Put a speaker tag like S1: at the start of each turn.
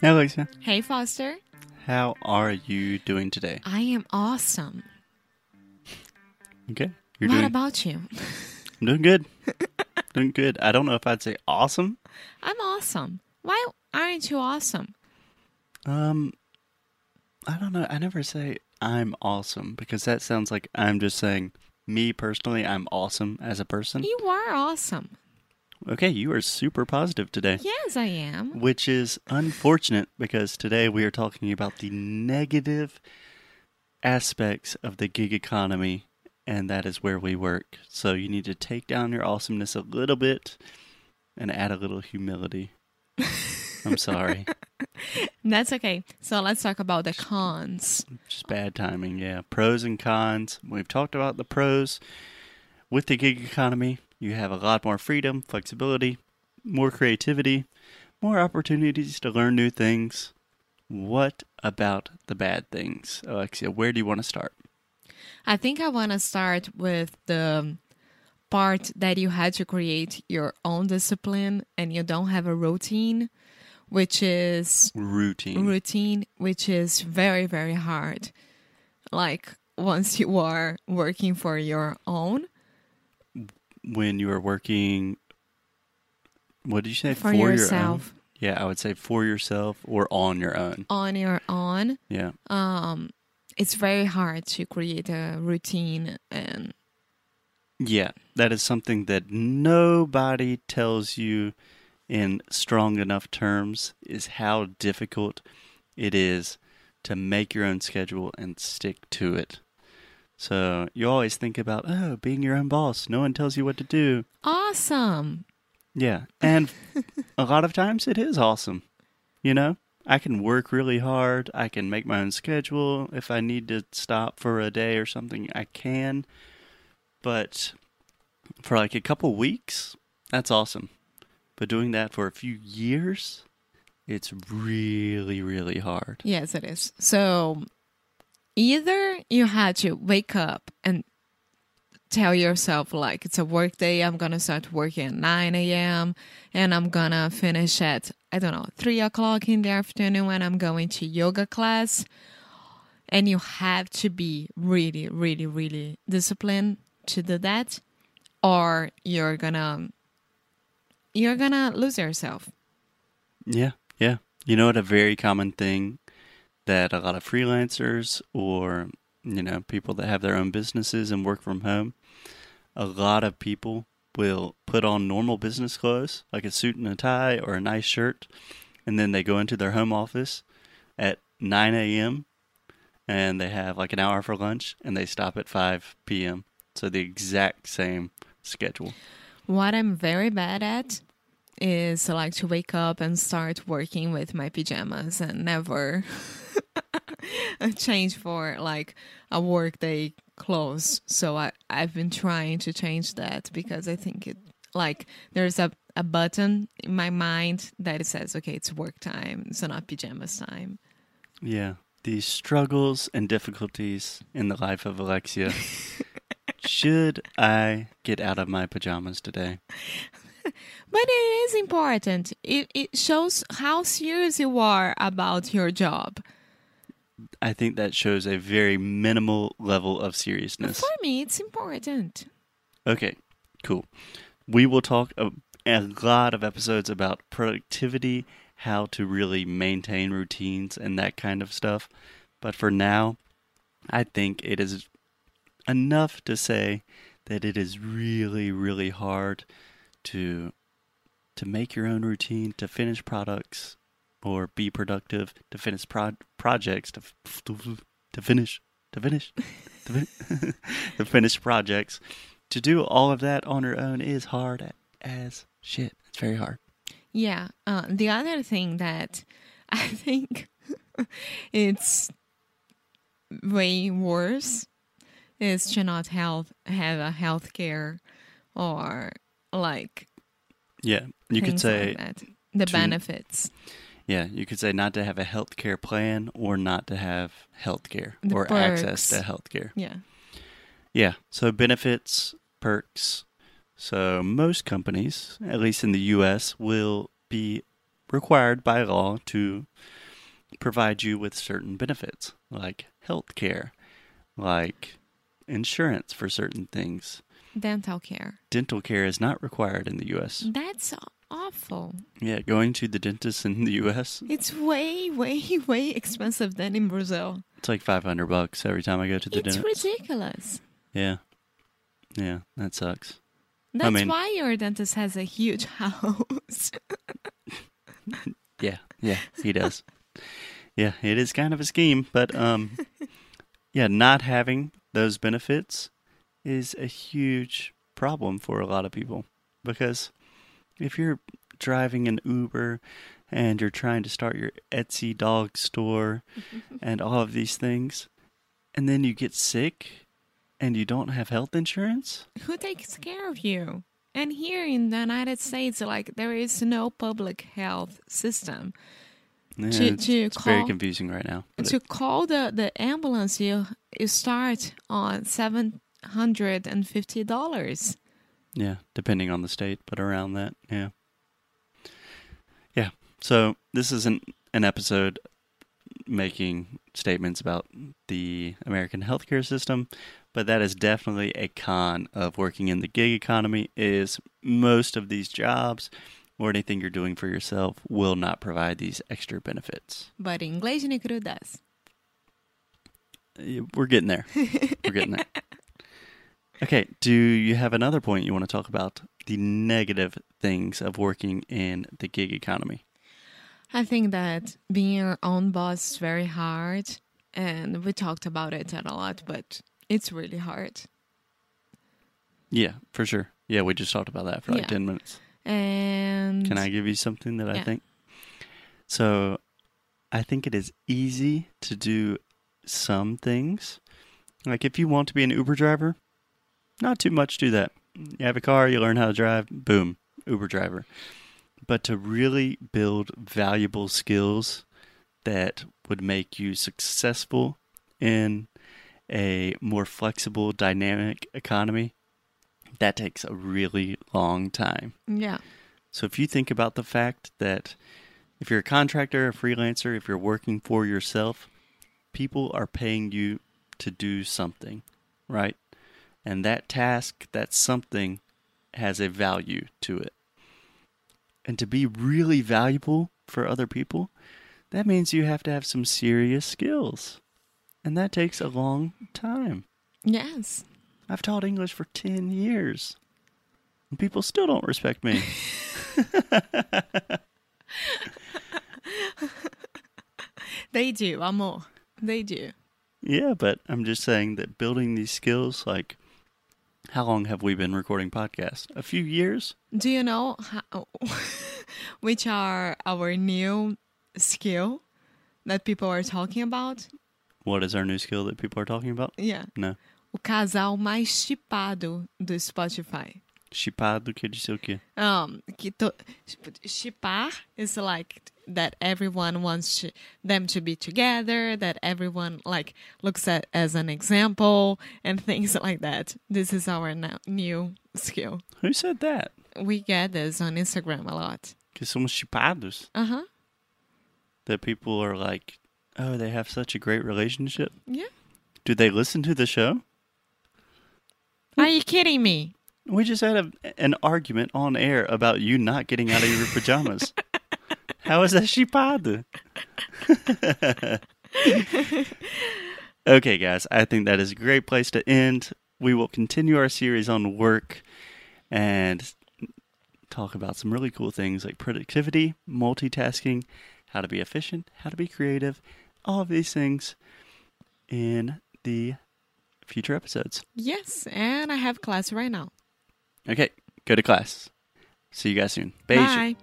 S1: Hey, Alexia.
S2: Hey, Foster.
S1: How are you doing today?
S2: I am awesome.
S1: Okay. You're
S2: what
S1: doing,
S2: about you?
S1: I'm doing good. doing good. I don't know if I'd say awesome.
S2: I'm awesome. Why aren't you awesome?
S1: Um, I don't know. I never say I'm awesome because that sounds like I'm just saying me personally, I'm awesome as a person.
S2: You are awesome.
S1: Okay, you are super positive today.
S2: Yes, I am.
S1: Which is unfortunate because today we are talking about the negative aspects of the gig economy, and that is where we work. So you need to take down your awesomeness a little bit and add a little humility. I'm sorry.
S2: That's okay. So let's talk about the cons.
S1: Just bad timing, yeah. Pros and cons. We've talked about the pros. With the gig economy, you have a lot more freedom, flexibility, more creativity, more opportunities to learn new things. What about the bad things? Alexia, where do you want to start?
S2: I think I want to start with the part that you had to create your own discipline and you don't have a routine, which is
S1: Routine.
S2: routine, which is very, very hard. Like once you are working for your own,
S1: when you are working, what did you say?
S2: for,
S1: your own?
S2: yourself,
S1: Yeah, I would say for yourself or on your own.
S2: on your own,
S1: Yeah.
S2: um, it's very hard to create a routine and
S1: Yeah, that is something that nobody tells you in strong enough terms is how difficult it is to make your own schedule and stick to it. So you always think about, oh, being your own boss. No one tells you what to do.
S2: awesome.
S1: Yeah. And a lot of times it is awesome. You know, I can work really hard. I can make my own schedule. If I need to stop for a day or something, I can. But for like a couple weeks, that's awesome. But doing that for a few years, it's really, really hard.
S2: Yes, it is. So either you had to wake up and tell yourself like it's a work day, I'm gonna start working at nine AM and I'm gonna finish at I don't know, three o'clock in the afternoon when I'm going to yoga class. And you have to be really, really, really disciplined to do that, or you're gonna you're gonna lose yourself.
S1: Yeah, yeah. You know what? A very common thing that a lot of freelancers or you know people that have their own businesses and work from home, a lot of people will put on normal business clothes like a suit and a tie or a nice shirt, and then they go into their home office at 9 a.m. and they have like an hour for lunch and they stop at 5 p.m. So the exact same schedule.
S2: What I'm very bad at is like to wake up and start working with my pajamas and never change for like a workday clothes. So I I've been trying to change that because I think it like there's a a button in my mind that it says okay it's work time so not pajamas time.
S1: Yeah, the struggles and difficulties in the life of Alexia. Should I get out of my pajamas today?
S2: But it is important. It it shows how serious you are about your job.
S1: I think that shows a very minimal level of seriousness.
S2: For me, it's important.
S1: Okay, cool. We will talk a, a lot of episodes about productivity, how to really maintain routines, and that kind of stuff. But for now, I think it is enough to say that it is really, really hard to to make your own routine, to finish products, or be productive, to finish pro- projects, to f- to finish, to finish, to, fin- to finish projects. To do all of that on her own is hard as shit. It's very hard.
S2: Yeah. Uh, the other thing that I think it's way worse is to not health have a health care or like
S1: Yeah, you could say
S2: like that. the
S1: to-
S2: benefits.
S1: Yeah, you could say not to have a health care plan or not to have health care or access to health care.
S2: Yeah.
S1: Yeah, so benefits, perks. So most companies, at least in the US, will be required by law to provide you with certain benefits, like health care, like insurance for certain things.
S2: Dental care.
S1: Dental care is not required in the US.
S2: That's awful.
S1: Yeah, going to the dentist in the US,
S2: It's way, way, way expensive than in Brazil.
S1: it's like 500 bucks every time I go to the
S2: It's
S1: dentist.
S2: It's ridiculous.
S1: Yeah. Yeah, that sucks.
S2: That's
S1: mean-
S2: why your dentist has a huge house.
S1: Yeah, yeah, he does. yeah, it is kind of a scheme, but um yeah, not having those benefits is a huge problem for a lot of people because if you're driving an Uber and you're trying to start your Etsy dog store and all of these things and then you get sick and you don't have health insurance,
S2: Who takes care of you? And here in the United States, like there is no public health system.
S1: yeah,
S2: To-
S1: it's,
S2: to
S1: it's very confusing right now.
S2: to call the, the ambulance, you you start on seven hundred and fifty dollars.
S1: Yeah, depending on the state, but around that, yeah. Yeah. So this isn't an episode making statements about the American healthcare system, but that is definitely a con of working in the gig economy is most of these jobs or anything you're doing for yourself will not provide these extra benefits.
S2: But inglês negro does.
S1: Uh, We're getting there. We're getting there. Okay, do you have another point you want to talk about? The negative things of working in the gig economy.
S2: I think that being your own boss is very hard, and we talked about it a lot, but it's really hard.
S1: Yeah, for sure. Yeah, we just talked about that for like
S2: Yeah.
S1: 10 minutes.
S2: And
S1: Can I give you something that I think? So, I think it is easy to do some things. Like if you want to be an Uber driver, not too much do that. You have a car, you learn how to drive, boom, Uber driver. But to really build valuable skills that would make you successful in a more flexible, dynamic economy, that takes a really long time.
S2: yeah,
S1: So if you think about the fact that if you're a contractor, a freelancer, if you're working for yourself, people are paying you to do something, right? And that task, that something, has a value to it. And to be really valuable for other people, that means you have to have some serious skills. And that takes a long time.
S2: yes,
S1: I've taught English for 10 years. And people still don't respect me.
S2: they do, I'm more. They do.
S1: Yeah, but I'm just saying that building these skills, like, how long have we been recording podcasts? A few years?
S2: Do you know how, which are our new skill that people are talking about?
S1: What is our new skill that people are talking about?
S2: Yeah.
S1: No.
S2: O casal mais chipado do Spotify.
S1: Chipado quer dizer o quê?
S2: Um, que to, chipar is like that everyone wants to, them to be together, that everyone like looks at as an example and things like that. This is our now, new skill.
S1: Who said that?
S2: We get this on Instagram a lot.
S1: Que somos chipados.
S2: Uh huh.
S1: That people are like, oh, they have such a great relationship.
S2: Yeah.
S1: Do they listen to the show?
S2: Are you kidding me?
S1: We just had a, an argument on air about you not getting out of your pajamas. How is that chipado? okay, guys, I think that is a great place to end. We will continue our series on work and talk about some really cool things like productivity, multitasking, how to be efficient, how to be creative, all of these things in the future episodes.
S2: Yes, and I have class right now.
S1: Okay, go to class. See you guys soon. Beijo.
S2: Bye.